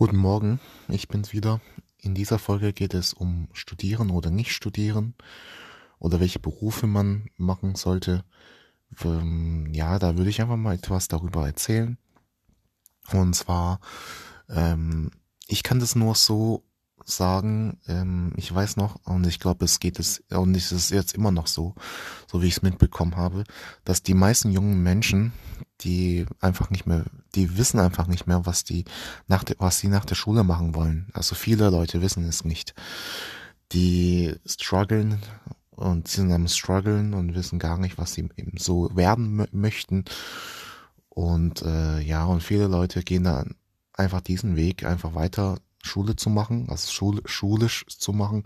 Guten Morgen, ich bin's wieder. In dieser Folge geht es um Studieren oder nicht studieren oder welche Berufe man machen sollte. Ähm, ja, da würde ich einfach mal etwas darüber erzählen. Und zwar, ähm, ich kann das nur so sagen, ähm, ich weiß noch, und ich glaube, es geht es, und es ist jetzt immer noch so, so wie ich es mitbekommen habe, dass die meisten jungen Menschen, die einfach nicht mehr, die wissen einfach nicht mehr, was die nach der, was sie nach der Schule machen wollen. Also viele Leute wissen es nicht. Die strugglen und sind am struggeln und wissen gar nicht, was sie eben so werden möchten. Und äh, ja, und viele Leute gehen dann einfach diesen Weg einfach weiter Schule zu machen, also Schule, schulisch zu machen,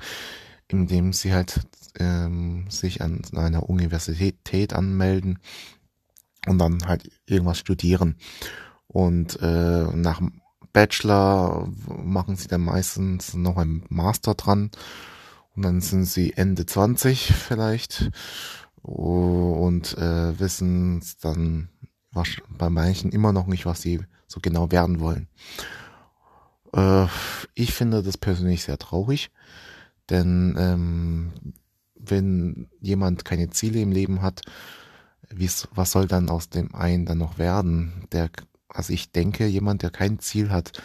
indem sie halt ähm, sich an einer Universität anmelden und dann halt irgendwas studieren. Und äh, nach dem Bachelor machen sie dann meistens noch ein Master dran und dann sind sie Ende 20 vielleicht und äh, wissen dann bei manchen immer noch nicht, was sie so genau werden wollen. Äh, ich finde das persönlich sehr traurig, denn ähm, wenn jemand keine Ziele im Leben hat, was soll dann aus dem einen dann noch werden? Der, also ich denke, jemand, der kein Ziel hat,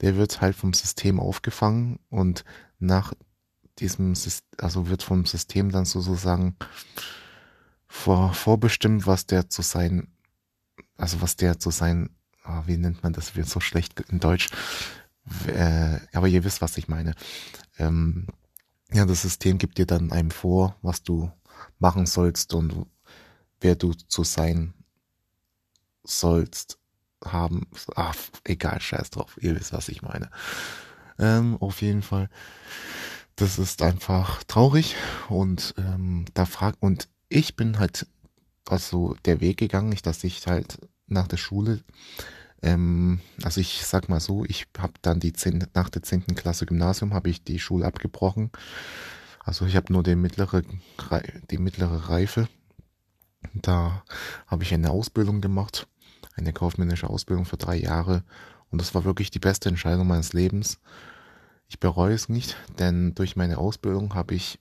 der wird halt vom System aufgefangen und nach diesem, also wird vom System dann sozusagen vor, vorbestimmt, was der zu sein, also was der zu sein, ah, wie nennt man das, wird so schlecht in Deutsch, äh, aber ihr wisst, was ich meine. Ähm, ja, das System gibt dir dann einem vor, was du machen sollst und wer du zu sein sollst haben. Ach, egal, scheiß drauf. Ihr wisst, was ich meine. Ähm, auf jeden Fall. Das ist einfach traurig und ähm, da fragt und ich bin halt also der Weg gegangen, dass ich halt nach der Schule ähm, also ich sag mal so, ich habe dann die 10, nach der zehnten Klasse Gymnasium habe ich die Schule abgebrochen. Also ich habe nur die mittlere, die mittlere Reife. Da habe ich eine Ausbildung gemacht, eine kaufmännische Ausbildung für drei Jahre. Und das war wirklich die beste Entscheidung meines Lebens. Ich bereue es nicht, denn durch meine Ausbildung habe ich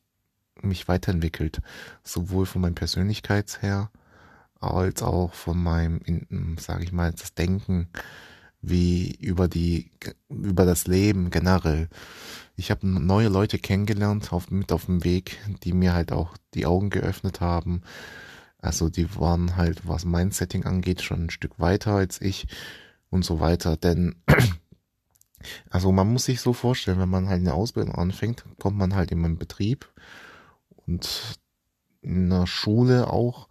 mich weiterentwickelt, sowohl von meiner Persönlichkeit her, als auch von meinem, sage ich mal, das Denken wie über die über das Leben generell. Ich habe neue Leute kennengelernt auf, mit auf dem Weg, die mir halt auch die Augen geöffnet haben. Also die waren halt, was mein Setting angeht, schon ein Stück weiter als ich und so weiter. Denn also man muss sich so vorstellen, wenn man halt eine Ausbildung anfängt, kommt man halt in einen Betrieb und in einer Schule auch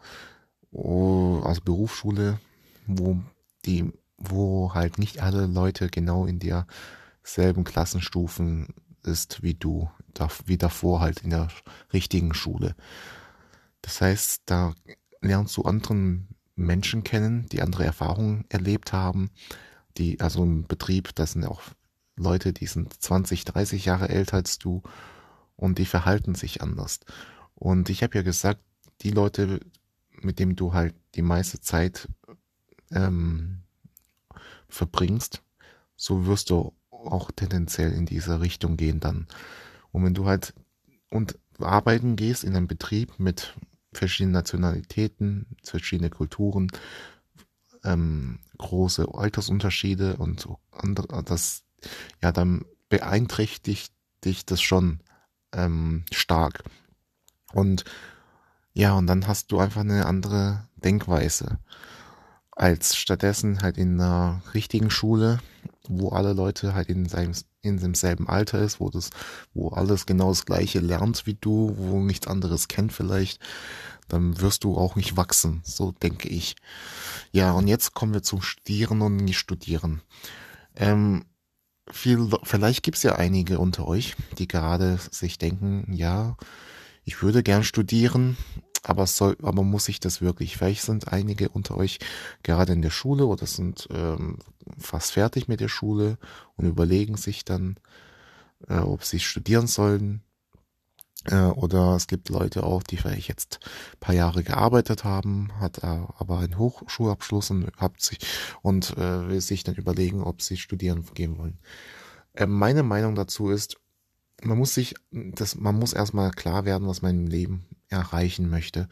also Berufsschule, wo die, wo halt nicht alle Leute genau in derselben Klassenstufen ist wie du, wie davor halt in der richtigen Schule. Das heißt, da lernst du anderen Menschen kennen, die andere Erfahrungen erlebt haben, die, also im Betrieb, das sind auch Leute, die sind 20, 30 Jahre älter als du und die verhalten sich anders. Und ich habe ja gesagt, die Leute, mit dem du halt die meiste Zeit ähm, verbringst, so wirst du auch tendenziell in diese Richtung gehen dann. Und wenn du halt und arbeiten gehst in einem Betrieb mit verschiedenen Nationalitäten, verschiedene Kulturen, ähm, große Altersunterschiede und so andere, das, ja, dann beeinträchtigt dich das schon ähm, stark. Und ja, und dann hast du einfach eine andere Denkweise. Als stattdessen halt in einer richtigen Schule, wo alle Leute halt in seinem, in demselben Alter ist, wo das, wo alles genau das gleiche lernt wie du, wo nichts anderes kennt vielleicht, dann wirst du auch nicht wachsen, so denke ich. Ja, und jetzt kommen wir zum Studieren und nicht Studieren. Ähm, viel, vielleicht gibt's ja einige unter euch, die gerade sich denken, ja, ich würde gern studieren, aber soll, aber muss ich das wirklich? Vielleicht sind einige unter euch gerade in der Schule oder sind ähm, fast fertig mit der Schule und überlegen sich dann, äh, ob sie studieren sollen. Äh, oder es gibt Leute auch, die vielleicht jetzt paar Jahre gearbeitet haben, hat aber einen Hochschulabschluss und hat sich und äh, will sich dann überlegen, ob sie studieren gehen wollen. Äh, meine Meinung dazu ist, man muss sich, das, man muss erstmal klar werden, was man im Leben erreichen möchte,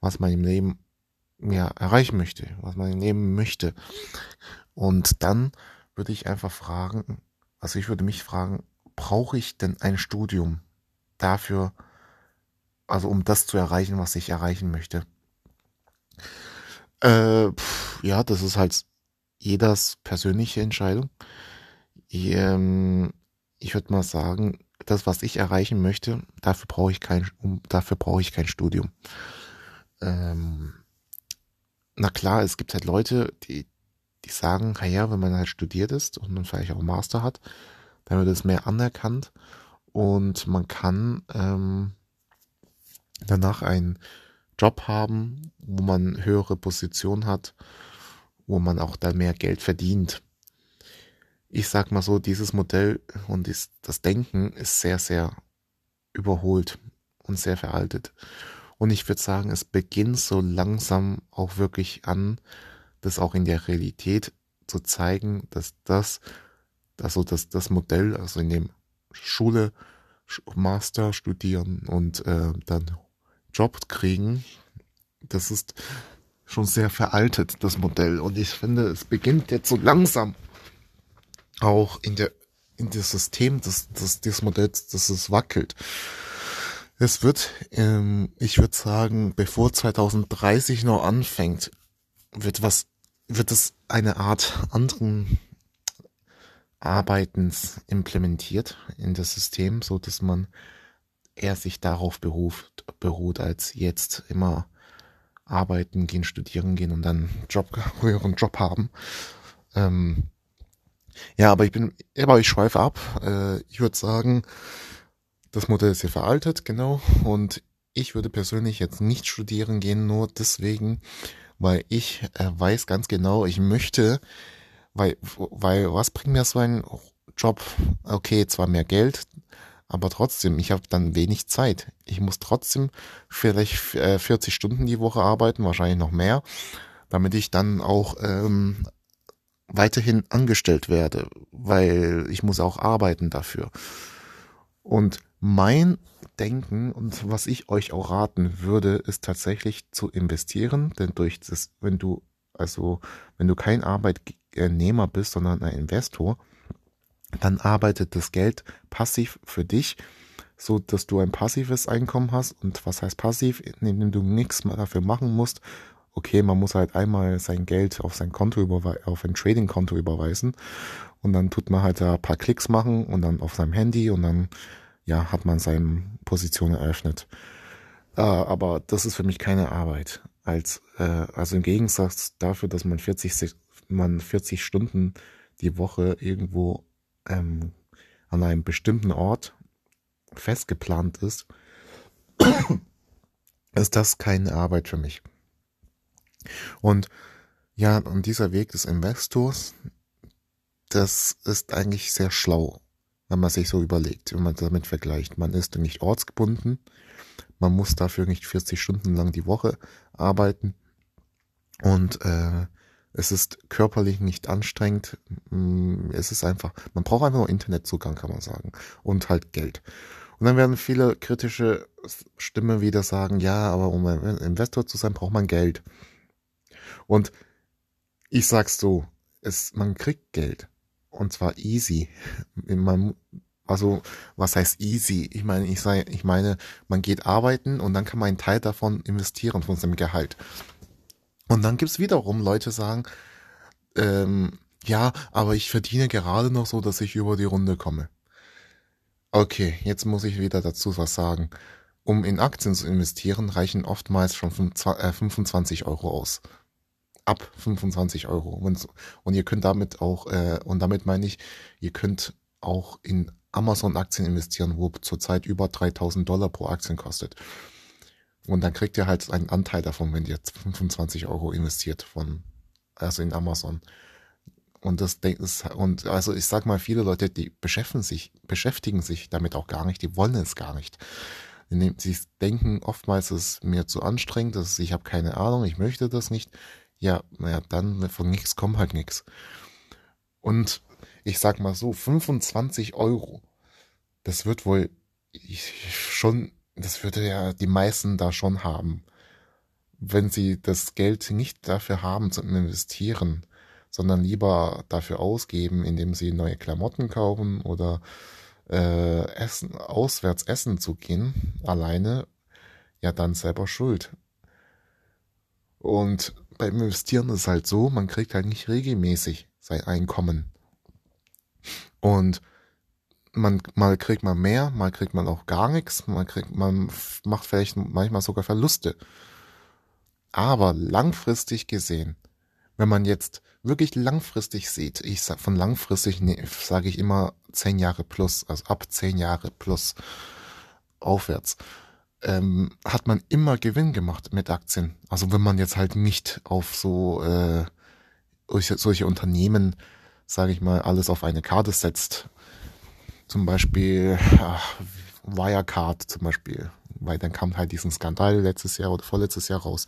was man im Leben ja, erreichen möchte, was man im Leben möchte. Und dann würde ich einfach fragen, also ich würde mich fragen, brauche ich denn ein Studium dafür, also um das zu erreichen, was ich erreichen möchte? Äh, pff, ja, das ist halt jeders persönliche Entscheidung. Ich, ähm, ich würde mal sagen, das, was ich erreichen möchte, dafür brauche ich kein, dafür brauche ich kein Studium. Ähm, na klar, es gibt halt Leute, die, die sagen, naja, wenn man halt studiert ist und man vielleicht auch Master hat, dann wird es mehr anerkannt und man kann ähm, danach einen Job haben, wo man höhere Position hat, wo man auch dann mehr Geld verdient ich sag mal so, dieses Modell und das Denken ist sehr, sehr überholt und sehr veraltet. Und ich würde sagen, es beginnt so langsam auch wirklich an, das auch in der Realität zu zeigen, dass das, also dass das Modell, also in dem Schule, Master studieren und äh, dann Job kriegen, das ist schon sehr veraltet, das Modell. Und ich finde, es beginnt jetzt so langsam auch in der in das System des, des, des Modells, dass es wackelt. Es wird, ähm, ich würde sagen, bevor 2030 noch anfängt, wird was, wird es eine Art anderen Arbeitens implementiert in das System, so dass man eher sich darauf beruft, beruht, als jetzt immer arbeiten gehen, studieren gehen und dann Job, höheren Job haben. Ähm, ja, aber ich bin, aber ich schweife ab. Äh, ich würde sagen, das Modell ist hier veraltet, genau. Und ich würde persönlich jetzt nicht studieren gehen, nur deswegen, weil ich äh, weiß ganz genau, ich möchte, weil, weil was bringt mir so ein Job? Okay, zwar mehr Geld, aber trotzdem, ich habe dann wenig Zeit. Ich muss trotzdem vielleicht 40 äh, Stunden die Woche arbeiten, wahrscheinlich noch mehr, damit ich dann auch ähm, weiterhin angestellt werde, weil ich muss auch arbeiten dafür. Und mein Denken und was ich euch auch raten würde, ist tatsächlich zu investieren, denn durch das, wenn du, also, wenn du kein Arbeitnehmer bist, sondern ein Investor, dann arbeitet das Geld passiv für dich, so dass du ein passives Einkommen hast. Und was heißt passiv? Indem du nichts mehr dafür machen musst okay, man muss halt einmal sein Geld auf sein Konto überweisen, auf ein Trading-Konto überweisen und dann tut man halt ein paar Klicks machen und dann auf seinem Handy und dann ja hat man seine Position eröffnet. Äh, aber das ist für mich keine Arbeit. Als äh, also im Gegensatz dafür, dass man 40 man 40 Stunden die Woche irgendwo ähm, an einem bestimmten Ort festgeplant ist, ist das keine Arbeit für mich. Und ja, und dieser Weg des Investors, das ist eigentlich sehr schlau, wenn man sich so überlegt, wenn man damit vergleicht. Man ist nicht ortsgebunden, man muss dafür nicht 40 Stunden lang die Woche arbeiten und äh, es ist körperlich nicht anstrengend. Mm, es ist einfach, man braucht einfach nur Internetzugang, kann man sagen. Und halt Geld. Und dann werden viele kritische Stimmen wieder sagen, ja, aber um Investor zu sein, braucht man Geld. Und ich sag's so, es, man kriegt Geld. Und zwar easy. Man, also, was heißt easy? Ich meine, ich, sei, ich meine, man geht arbeiten und dann kann man einen Teil davon investieren von seinem Gehalt. Und dann gibt's wiederum Leute sagen, ähm, ja, aber ich verdiene gerade noch so, dass ich über die Runde komme. Okay, jetzt muss ich wieder dazu was sagen. Um in Aktien zu investieren, reichen oftmals schon 25 äh, Euro aus ab 25 Euro. Und, und ihr könnt damit auch, äh, und damit meine ich, ihr könnt auch in Amazon-Aktien investieren, wo zurzeit über 3000 Dollar pro Aktien kostet. Und dann kriegt ihr halt einen Anteil davon, wenn ihr 25 Euro investiert von, also in Amazon. Und das ist, und also ich sag mal, viele Leute, die beschäftigen sich, beschäftigen sich damit auch gar nicht, die wollen es gar nicht. Sie denken oftmals, es ist mir zu anstrengend, dass ich habe keine Ahnung, ich möchte das nicht. Ja, naja, dann von nichts kommt halt nichts. Und ich sag mal so, 25 Euro, das wird wohl schon, das würde ja die meisten da schon haben. Wenn sie das Geld nicht dafür haben zum Investieren, sondern lieber dafür ausgeben, indem sie neue Klamotten kaufen oder äh, essen, auswärts essen zu gehen, alleine, ja dann selber schuld. Und beim Investieren ist es halt so, man kriegt halt nicht regelmäßig sein Einkommen. Und man, mal kriegt man mehr, mal kriegt man auch gar nichts, man kriegt, man macht vielleicht manchmal sogar Verluste. Aber langfristig gesehen, wenn man jetzt wirklich langfristig sieht, ich sag von langfristig nee, sage ich immer zehn Jahre plus, also ab zehn Jahre plus aufwärts, ähm, hat man immer Gewinn gemacht mit Aktien. Also wenn man jetzt halt nicht auf so äh, solche Unternehmen, sage ich mal, alles auf eine Karte setzt. Zum Beispiel ach, Wirecard zum Beispiel, weil dann kam halt diesen Skandal letztes Jahr oder vorletztes Jahr raus,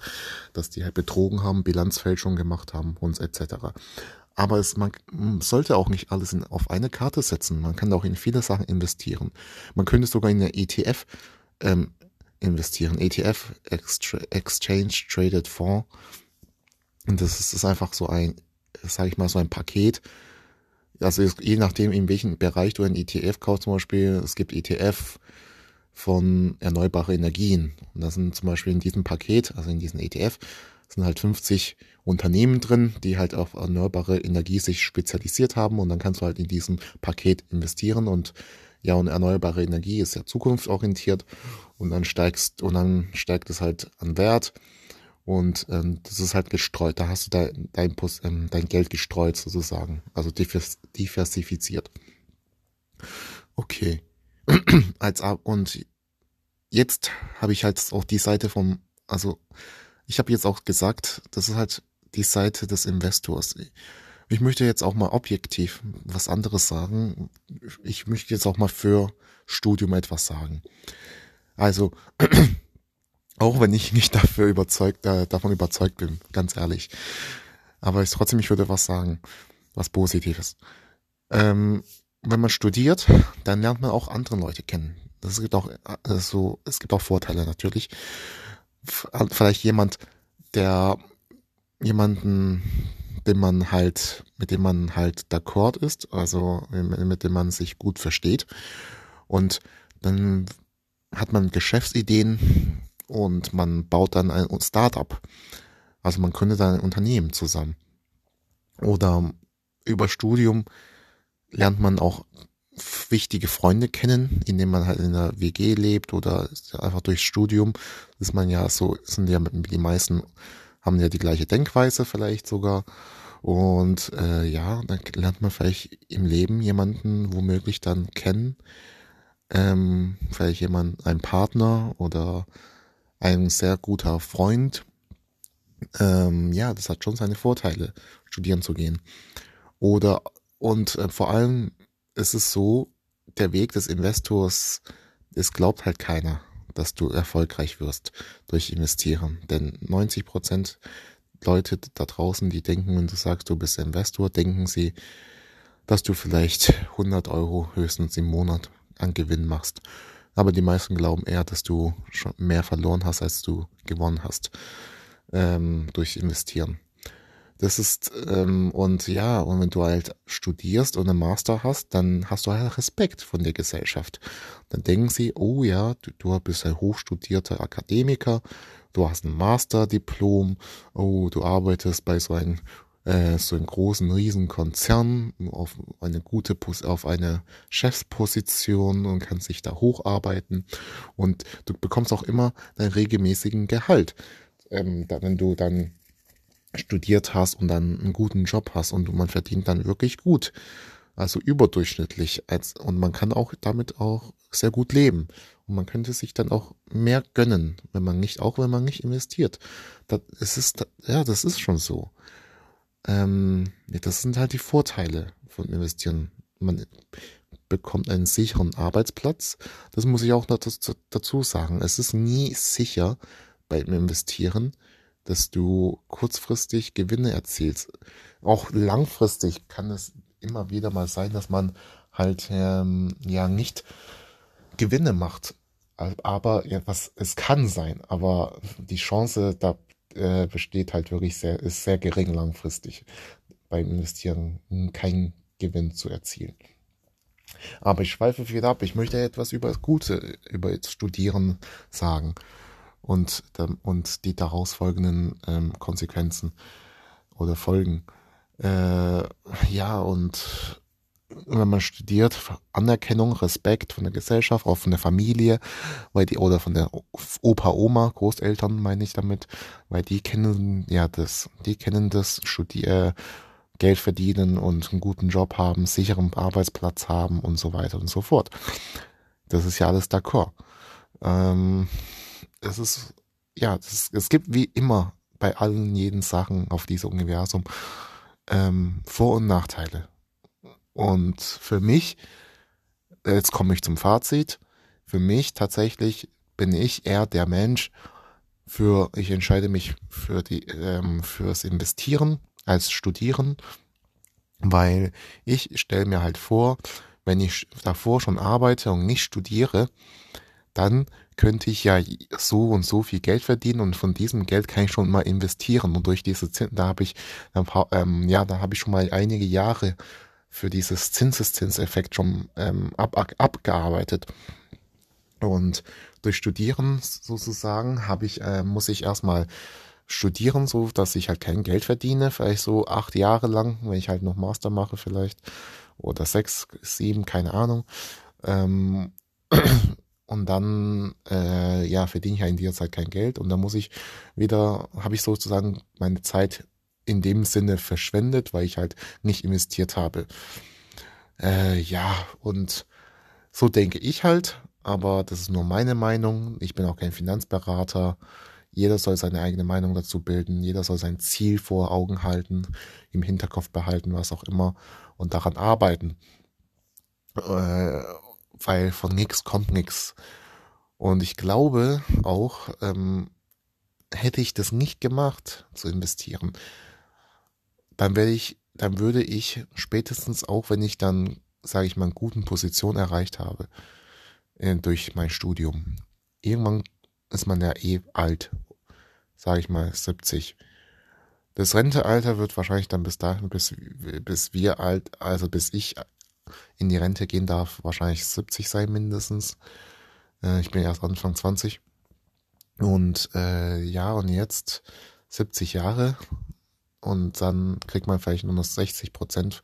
dass die halt betrogen haben, Bilanzfälschung gemacht haben und etc. Aber es, man sollte auch nicht alles in, auf eine Karte setzen. Man kann auch in viele Sachen investieren. Man könnte sogar in eine ETF ähm, investieren. ETF, Exchange Traded Fonds. Und das ist, ist einfach so ein, sage ich mal, so ein Paket. Also je nachdem, in welchem Bereich du ein ETF kaufst, zum Beispiel, es gibt ETF von erneuerbare Energien. Und das sind zum Beispiel in diesem Paket, also in diesem ETF, sind halt 50 Unternehmen drin, die halt auf erneuerbare Energie sich spezialisiert haben und dann kannst du halt in diesem Paket investieren und ja, und erneuerbare Energie ist ja zukunftsorientiert und dann steigst und dann steigt es halt an Wert und ähm, das ist halt gestreut. Da hast du dein, dein, ähm, dein Geld gestreut sozusagen, also diversifiziert. Okay. Als und jetzt habe ich halt auch die Seite vom, also ich habe jetzt auch gesagt, das ist halt die Seite des Investors. Ich möchte jetzt auch mal objektiv was anderes sagen. Ich möchte jetzt auch mal für Studium etwas sagen. Also, auch wenn ich nicht dafür überzeugt, äh, davon überzeugt bin, ganz ehrlich. Aber ich trotzdem, ich würde was sagen, was Positives. Ähm, wenn man studiert, dann lernt man auch andere Leute kennen. Das gibt auch äh, so, es gibt auch Vorteile natürlich. Vielleicht jemand, der jemanden, dem man halt, mit dem man halt d'accord ist, also mit dem man sich gut versteht. Und dann hat man Geschäftsideen und man baut dann ein Startup. Also man gründet dann ein Unternehmen zusammen. Oder über Studium lernt man auch wichtige Freunde kennen, indem man halt in der WG lebt oder einfach durchs Studium ist man ja so, sind ja die meisten haben ja die gleiche Denkweise vielleicht sogar. Und äh, ja, dann lernt man vielleicht im Leben jemanden womöglich dann kennen. Ähm, vielleicht jemand, ein Partner oder ein sehr guter Freund. Ähm, ja, das hat schon seine Vorteile, studieren zu gehen. Oder und äh, vor allem ist es so, der Weg des Investors, es glaubt halt keiner dass du erfolgreich wirst durch Investieren. Denn 90 Prozent Leute da draußen, die denken, wenn du sagst, du bist Investor, denken sie, dass du vielleicht 100 Euro höchstens im Monat an Gewinn machst. Aber die meisten glauben eher, dass du schon mehr verloren hast, als du gewonnen hast ähm, durch Investieren. Das ist, ähm, und ja, und wenn du halt studierst und einen Master hast, dann hast du halt Respekt von der Gesellschaft. Dann denken sie, oh ja, du, du bist ein hochstudierter Akademiker, du hast ein Masterdiplom, oh, du arbeitest bei so einem äh, so einem großen, riesen Konzern auf eine gute, auf eine Chefsposition und kannst dich da hocharbeiten und du bekommst auch immer deinen regelmäßigen Gehalt. Ähm, wenn du dann studiert hast und dann einen guten Job hast und man verdient dann wirklich gut. Also überdurchschnittlich. Als, und man kann auch damit auch sehr gut leben. Und man könnte sich dann auch mehr gönnen, wenn man nicht, auch wenn man nicht investiert. Das, ist, ja, das ist schon so. Ähm, das sind halt die Vorteile von investieren. man bekommt einen sicheren Arbeitsplatz. Das muss ich auch dazu sagen. Es ist nie sicher beim Investieren, dass du kurzfristig Gewinne erzielst. Auch langfristig kann es immer wieder mal sein, dass man halt ähm, ja nicht Gewinne macht. Aber ja, was es kann sein, aber die Chance da äh, besteht halt wirklich sehr, ist sehr gering langfristig beim Investieren keinen Gewinn zu erzielen. Aber ich schweife wieder ab. Ich möchte etwas über das Gute, über das Studieren sagen und, und die daraus folgenden ähm, Konsequenzen oder Folgen. Äh, ja, und wenn man studiert, Anerkennung, Respekt von der Gesellschaft, auch von der Familie, weil die, oder von der Opa, Oma, Großeltern meine ich damit, weil die kennen ja das, die kennen das, studier, Geld verdienen und einen guten Job haben, sicheren Arbeitsplatz haben und so weiter und so fort. Das ist ja alles d'accord. Ähm, es ist, ja, es, es gibt wie immer bei allen jeden Sachen auf diesem Universum ähm, Vor- und Nachteile. Und für mich, jetzt komme ich zum Fazit, für mich tatsächlich bin ich eher der Mensch für, ich entscheide mich für die, ähm, fürs Investieren als Studieren, weil ich stelle mir halt vor, wenn ich davor schon arbeite und nicht studiere, dann könnte ich ja so und so viel Geld verdienen und von diesem Geld kann ich schon mal investieren. Und durch diese Zins, da habe ich ähm, ja da habe ich schon mal einige Jahre für dieses Zinseszinseffekt schon ähm, ab, ab, abgearbeitet. Und durch Studieren sozusagen habe ich äh, muss ich erstmal studieren so dass ich halt kein Geld verdiene vielleicht so acht Jahre lang wenn ich halt noch Master mache vielleicht oder sechs sieben keine Ahnung. Ähm, und dann äh, ja verdiene ich ja in dieser Zeit kein Geld und dann muss ich wieder habe ich sozusagen meine Zeit in dem Sinne verschwendet, weil ich halt nicht investiert habe. Äh, ja und so denke ich halt, aber das ist nur meine Meinung. Ich bin auch kein Finanzberater. Jeder soll seine eigene Meinung dazu bilden. Jeder soll sein Ziel vor Augen halten, im Hinterkopf behalten, was auch immer und daran arbeiten. Äh, weil von nichts kommt nichts. Und ich glaube auch, ähm, hätte ich das nicht gemacht, zu investieren, dann werde ich, dann würde ich spätestens auch, wenn ich dann, sage ich mal, eine guten Position erreicht habe, äh, durch mein Studium. Irgendwann ist man ja eh alt, sage ich mal 70. Das Rentealter wird wahrscheinlich dann bis dahin, bis, bis wir alt, also bis ich in die Rente gehen darf, wahrscheinlich 70 sein mindestens. Äh, ich bin erst Anfang 20. Und äh, ja, und jetzt 70 Jahre und dann kriegt man vielleicht nur noch 60 Prozent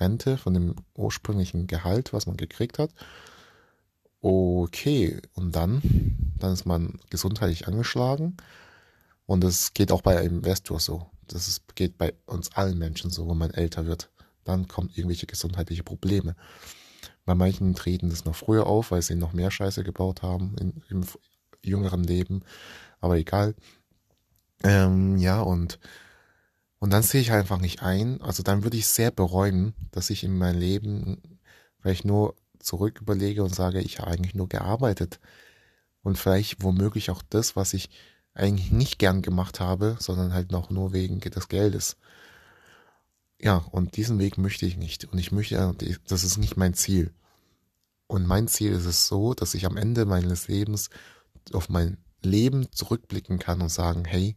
Rente von dem ursprünglichen Gehalt, was man gekriegt hat. Okay, und dann, dann ist man gesundheitlich angeschlagen. Und das geht auch bei Investor so. Das ist, geht bei uns allen Menschen so, wenn man älter wird dann kommen irgendwelche gesundheitliche Probleme. Bei manchen treten das noch früher auf, weil sie noch mehr Scheiße gebaut haben in, im jüngeren Leben. Aber egal. Ähm, ja, und, und dann sehe ich einfach nicht ein. Also dann würde ich sehr bereuen, dass ich in meinem Leben vielleicht nur zurück überlege und sage, ich habe eigentlich nur gearbeitet. Und vielleicht womöglich auch das, was ich eigentlich nicht gern gemacht habe, sondern halt noch nur wegen des Geldes. Ja, und diesen Weg möchte ich nicht. Und ich möchte, das ist nicht mein Ziel. Und mein Ziel ist es so, dass ich am Ende meines Lebens auf mein Leben zurückblicken kann und sagen, hey,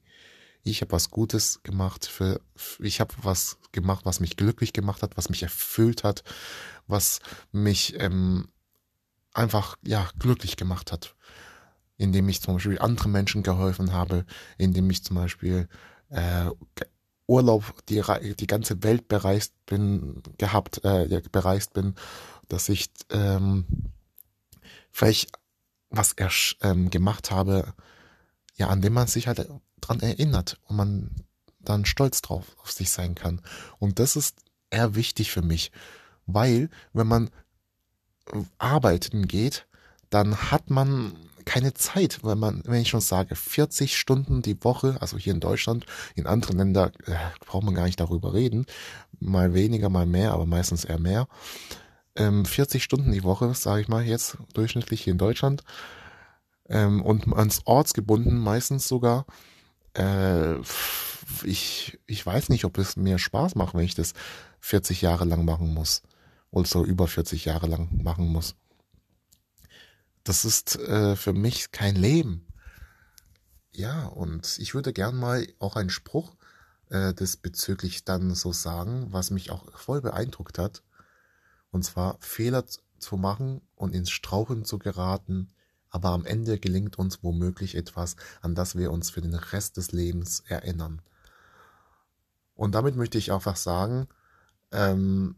ich habe was Gutes gemacht für, ich habe was gemacht, was mich glücklich gemacht hat, was mich erfüllt hat, was mich ähm, einfach ja glücklich gemacht hat, indem ich zum Beispiel anderen Menschen geholfen habe, indem ich zum Beispiel äh, Urlaub die, die ganze Welt bereist bin, gehabt, äh, bereist bin, dass ich ähm, vielleicht was er ähm, gemacht habe, ja, an dem man sich halt dran erinnert und man dann stolz drauf auf sich sein kann. Und das ist eher wichtig für mich, weil wenn man arbeiten geht, dann hat man keine Zeit, weil man, wenn ich schon sage, 40 Stunden die Woche, also hier in Deutschland, in anderen Ländern äh, braucht man gar nicht darüber reden, mal weniger, mal mehr, aber meistens eher mehr. ähm, 40 Stunden die Woche, sage ich mal jetzt durchschnittlich hier in Deutschland ähm, und ans ortsgebunden meistens sogar. Äh, ich, ich weiß nicht, ob es mir Spaß macht, wenn ich das 40 Jahre lang machen muss. Oder so über 40 Jahre lang machen muss. Das ist äh, für mich kein Leben. Ja, und ich würde gern mal auch einen Spruch äh, bezüglich dann so sagen, was mich auch voll beeindruckt hat. Und zwar Fehler zu machen und ins Strauchen zu geraten, aber am Ende gelingt uns womöglich etwas, an das wir uns für den Rest des Lebens erinnern. Und damit möchte ich einfach sagen, ähm,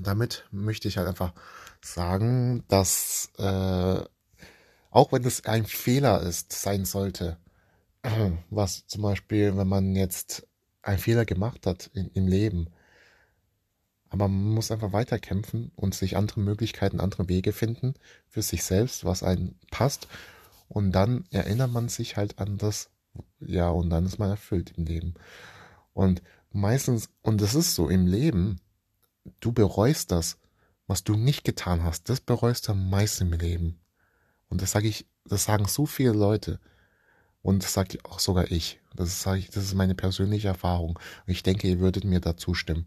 damit möchte ich halt einfach sagen, dass äh, auch wenn es ein Fehler ist, sein sollte, was zum Beispiel, wenn man jetzt einen Fehler gemacht hat in, im Leben, aber man muss einfach weiterkämpfen und sich andere Möglichkeiten, andere Wege finden für sich selbst, was einem passt. Und dann erinnert man sich halt an das, ja, und dann ist man erfüllt im Leben. Und meistens, und das ist so im Leben, du bereust das, was du nicht getan hast, das bereust du am meisten im Leben. Und das sage ich, das sagen so viele Leute. Und das sage auch sogar ich. Das sage ich, das ist meine persönliche Erfahrung. Und ich denke, ihr würdet mir da zustimmen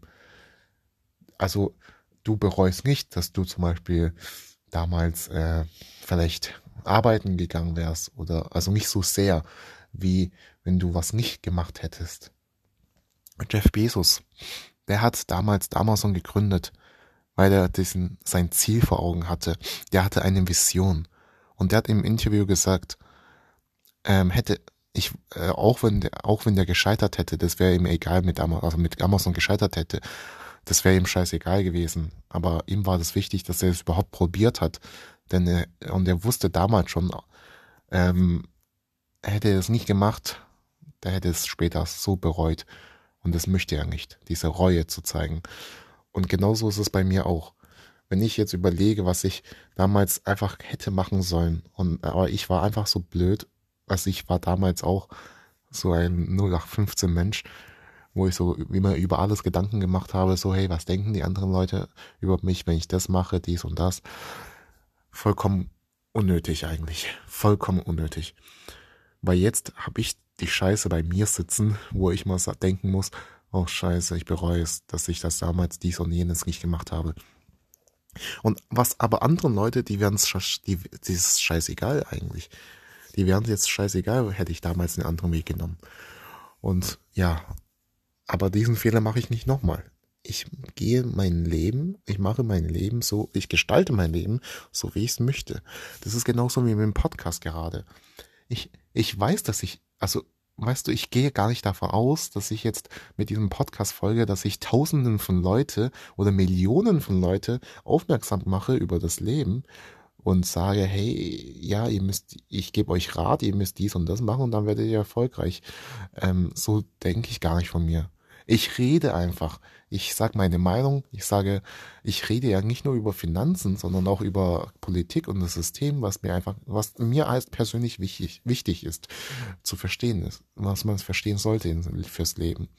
also du bereust nicht, dass du zum Beispiel damals äh, vielleicht arbeiten gegangen wärst oder also nicht so sehr, wie wenn du was nicht gemacht hättest. Jeff Bezos, der hat damals Amazon gegründet, weil er diesen, sein Ziel vor Augen hatte. Der hatte eine Vision. Und der hat im Interview gesagt, ähm, hätte ich, äh, auch wenn der, auch wenn der gescheitert hätte, das wäre ihm egal mit Amazon, also mit Amazon gescheitert hätte, das wäre ihm scheißegal gewesen. Aber ihm war das wichtig, dass er es überhaupt probiert hat. Denn er, und er wusste damals schon, ähm, er hätte es nicht gemacht, der hätte es später so bereut. Und das möchte er nicht, diese Reue zu zeigen. Und genauso ist es bei mir auch. Wenn ich jetzt überlege, was ich damals einfach hätte machen sollen, und aber ich war einfach so blöd, also ich war damals auch so ein 0815 Mensch, wo ich so immer über alles Gedanken gemacht habe, so hey, was denken die anderen Leute über mich, wenn ich das mache, dies und das. Vollkommen unnötig eigentlich. Vollkommen unnötig. Weil jetzt habe ich die Scheiße bei mir sitzen, wo ich mal denken muss, oh scheiße, ich bereue es, dass ich das damals dies und jenes nicht gemacht habe. Und was aber anderen Leute, die werden es die, die ist scheißegal eigentlich. Die wären jetzt scheißegal, hätte ich damals einen anderen Weg genommen. Und ja, aber diesen Fehler mache ich nicht nochmal. Ich gehe mein Leben, ich mache mein Leben so, ich gestalte mein Leben so, wie ich es möchte. Das ist genauso wie mit dem Podcast gerade. Ich, ich weiß, dass ich, also, weißt du, ich gehe gar nicht davon aus, dass ich jetzt mit diesem Podcast folge, dass ich Tausenden von Leute oder Millionen von Leute aufmerksam mache über das Leben und sage, hey, ja, ihr müsst, ich gebe euch Rat, ihr müsst dies und das machen und dann werdet ihr erfolgreich. Ähm, so denke ich gar nicht von mir. Ich rede einfach. Ich sage meine Meinung. Ich sage, ich rede ja nicht nur über Finanzen, sondern auch über Politik und das System, was mir einfach, was mir als persönlich wichtig, wichtig ist, zu verstehen ist, was man verstehen sollte fürs Leben.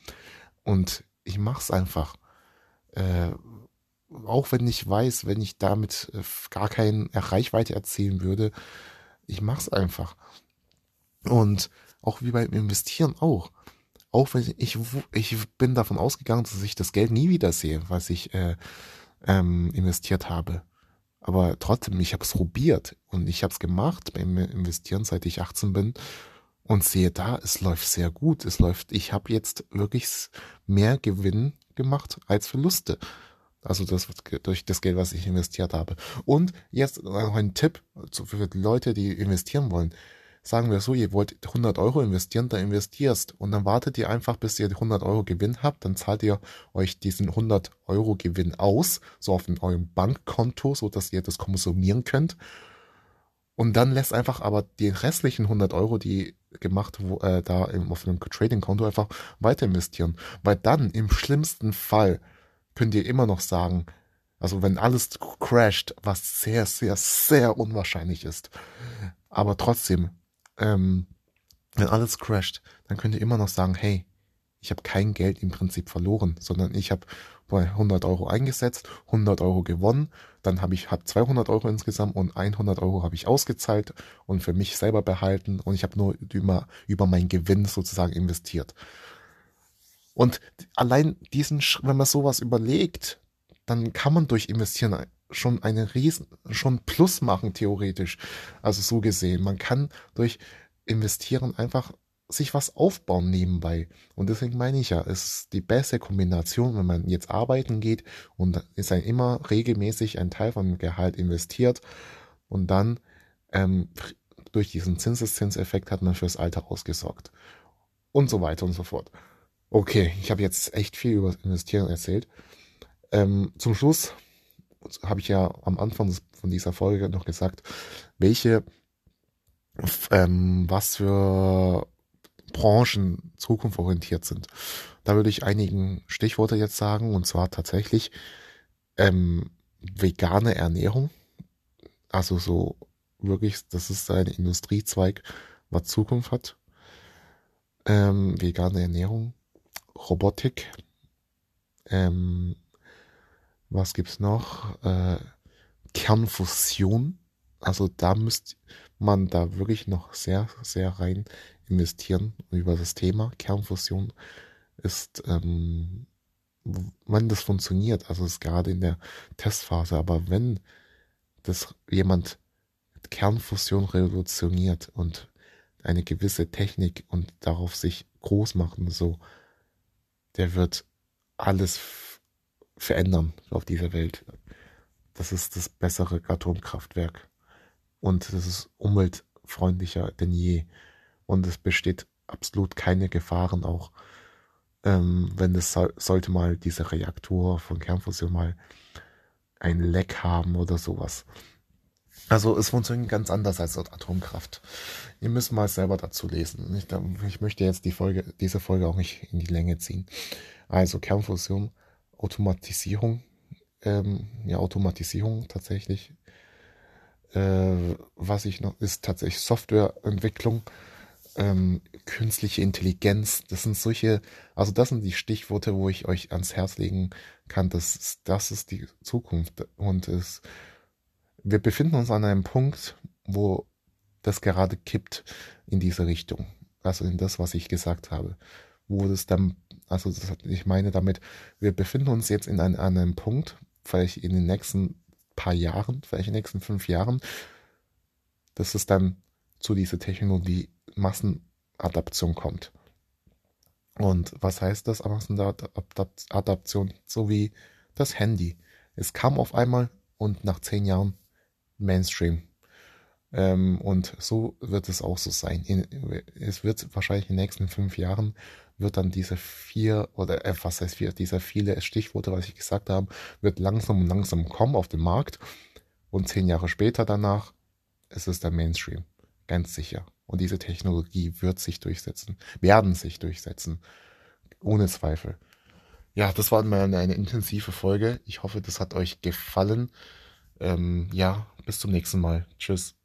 Und ich mache es einfach. Äh, auch wenn ich weiß, wenn ich damit äh, gar keine Reichweite erzielen würde, ich mache es einfach. Und auch wie beim Investieren auch auch wenn ich, ich bin davon ausgegangen, dass ich das Geld nie wieder sehe, was ich äh, ähm, investiert habe. Aber trotzdem, ich habe es probiert und ich habe es gemacht beim Investieren, seit ich 18 bin und sehe da, es läuft sehr gut. Es läuft, ich habe jetzt wirklich mehr Gewinn gemacht als Verluste. Also das durch das Geld, was ich investiert habe. Und jetzt noch ein Tipp für Leute, die investieren wollen sagen wir so, ihr wollt 100 Euro investieren, dann investierst und dann wartet ihr einfach, bis ihr 100 Euro Gewinn habt, dann zahlt ihr euch diesen 100 Euro Gewinn aus, so auf eurem Bankkonto, so dass ihr das konsumieren könnt. Und dann lässt einfach aber die restlichen 100 Euro, die gemacht wo, äh, da im, auf einem Trading-Konto einfach weiter investieren. Weil dann im schlimmsten Fall könnt ihr immer noch sagen, also wenn alles crasht, was sehr, sehr, sehr unwahrscheinlich ist, aber trotzdem ähm, wenn alles crasht, dann könnt ihr immer noch sagen, hey, Ich habe kein Geld im Prinzip verloren, sondern ich habe bei 100 Euro eingesetzt, 100 Euro gewonnen, dann habe ich hab 200 Euro insgesamt und 100 Euro habe ich ausgezahlt und für mich selber behalten und ich habe nur über, über meinen Gewinn sozusagen investiert. Und allein diesen, wenn man sowas überlegt, dann kann man durch Investieren schon eine riesen, schon Plus machen, theoretisch. Also so gesehen. Man kann durch Investieren einfach sich was aufbauen nebenbei. Und deswegen meine ich ja, es ist die beste Kombination, wenn man jetzt arbeiten geht und ist ein immer regelmäßig ein Teil vom Gehalt investiert und dann ähm, durch diesen Zinseszinseffekt hat man fürs Alter ausgesorgt. Und so weiter und so fort. Okay, ich habe jetzt echt viel über Investieren erzählt. Ähm, zum Schluss habe ich ja am Anfang von dieser Folge noch gesagt, welche, ähm, was für Branchen zukunftsorientiert sind. Da würde ich einigen Stichworte jetzt sagen, und zwar tatsächlich ähm, vegane Ernährung. Also so wirklich, das ist ein Industriezweig, was Zukunft hat. Ähm, vegane Ernährung, Robotik, ähm, was gibt's noch? Äh, Kernfusion. Also da müsste man da wirklich noch sehr, sehr rein investieren über das Thema. Kernfusion ist, ähm, wenn das funktioniert, also ist gerade in der Testphase, aber wenn das jemand Kernfusion revolutioniert und eine gewisse Technik und darauf sich groß machen, so, der wird alles verändern auf dieser Welt. Das ist das bessere Atomkraftwerk. Und das ist umweltfreundlicher denn je. Und es besteht absolut keine Gefahren auch, ähm, wenn es so, sollte mal dieser Reaktor von Kernfusion mal ein Leck haben oder sowas. Also es funktioniert ganz anders als Atomkraft. Ihr müsst mal selber dazu lesen. Ich, ich möchte jetzt die Folge, diese Folge auch nicht in die Länge ziehen. Also Kernfusion Automatisierung, ähm, ja, Automatisierung tatsächlich. Äh, was ich noch, ist tatsächlich Softwareentwicklung, ähm, künstliche Intelligenz. Das sind solche, also das sind die Stichworte, wo ich euch ans Herz legen kann. Das das ist die Zukunft. Und es, wir befinden uns an einem Punkt, wo das gerade kippt in diese Richtung. Also in das, was ich gesagt habe. Wo das dann also ich meine damit, wir befinden uns jetzt in einem, einem Punkt, vielleicht in den nächsten paar Jahren, vielleicht in den nächsten fünf Jahren, dass es dann zu dieser Technologie Massenadaption kommt. Und was heißt das Massenadaption? So wie das Handy. Es kam auf einmal und nach zehn Jahren Mainstream. Ähm, und so wird es auch so sein. es wird wahrscheinlich in den nächsten fünf Jahren wird dann diese vier oder äh, was heißt vier, diese viele Stichworte, was ich gesagt habe, wird langsam und langsam kommen auf den Markt und zehn Jahre später danach ist es der Mainstream, ganz sicher. Und diese Technologie wird sich durchsetzen, werden sich durchsetzen, ohne Zweifel. Ja, das war mal eine, eine intensive Folge. Ich hoffe, das hat euch gefallen. Ähm, ja, bis zum nächsten Mal. Tschüss.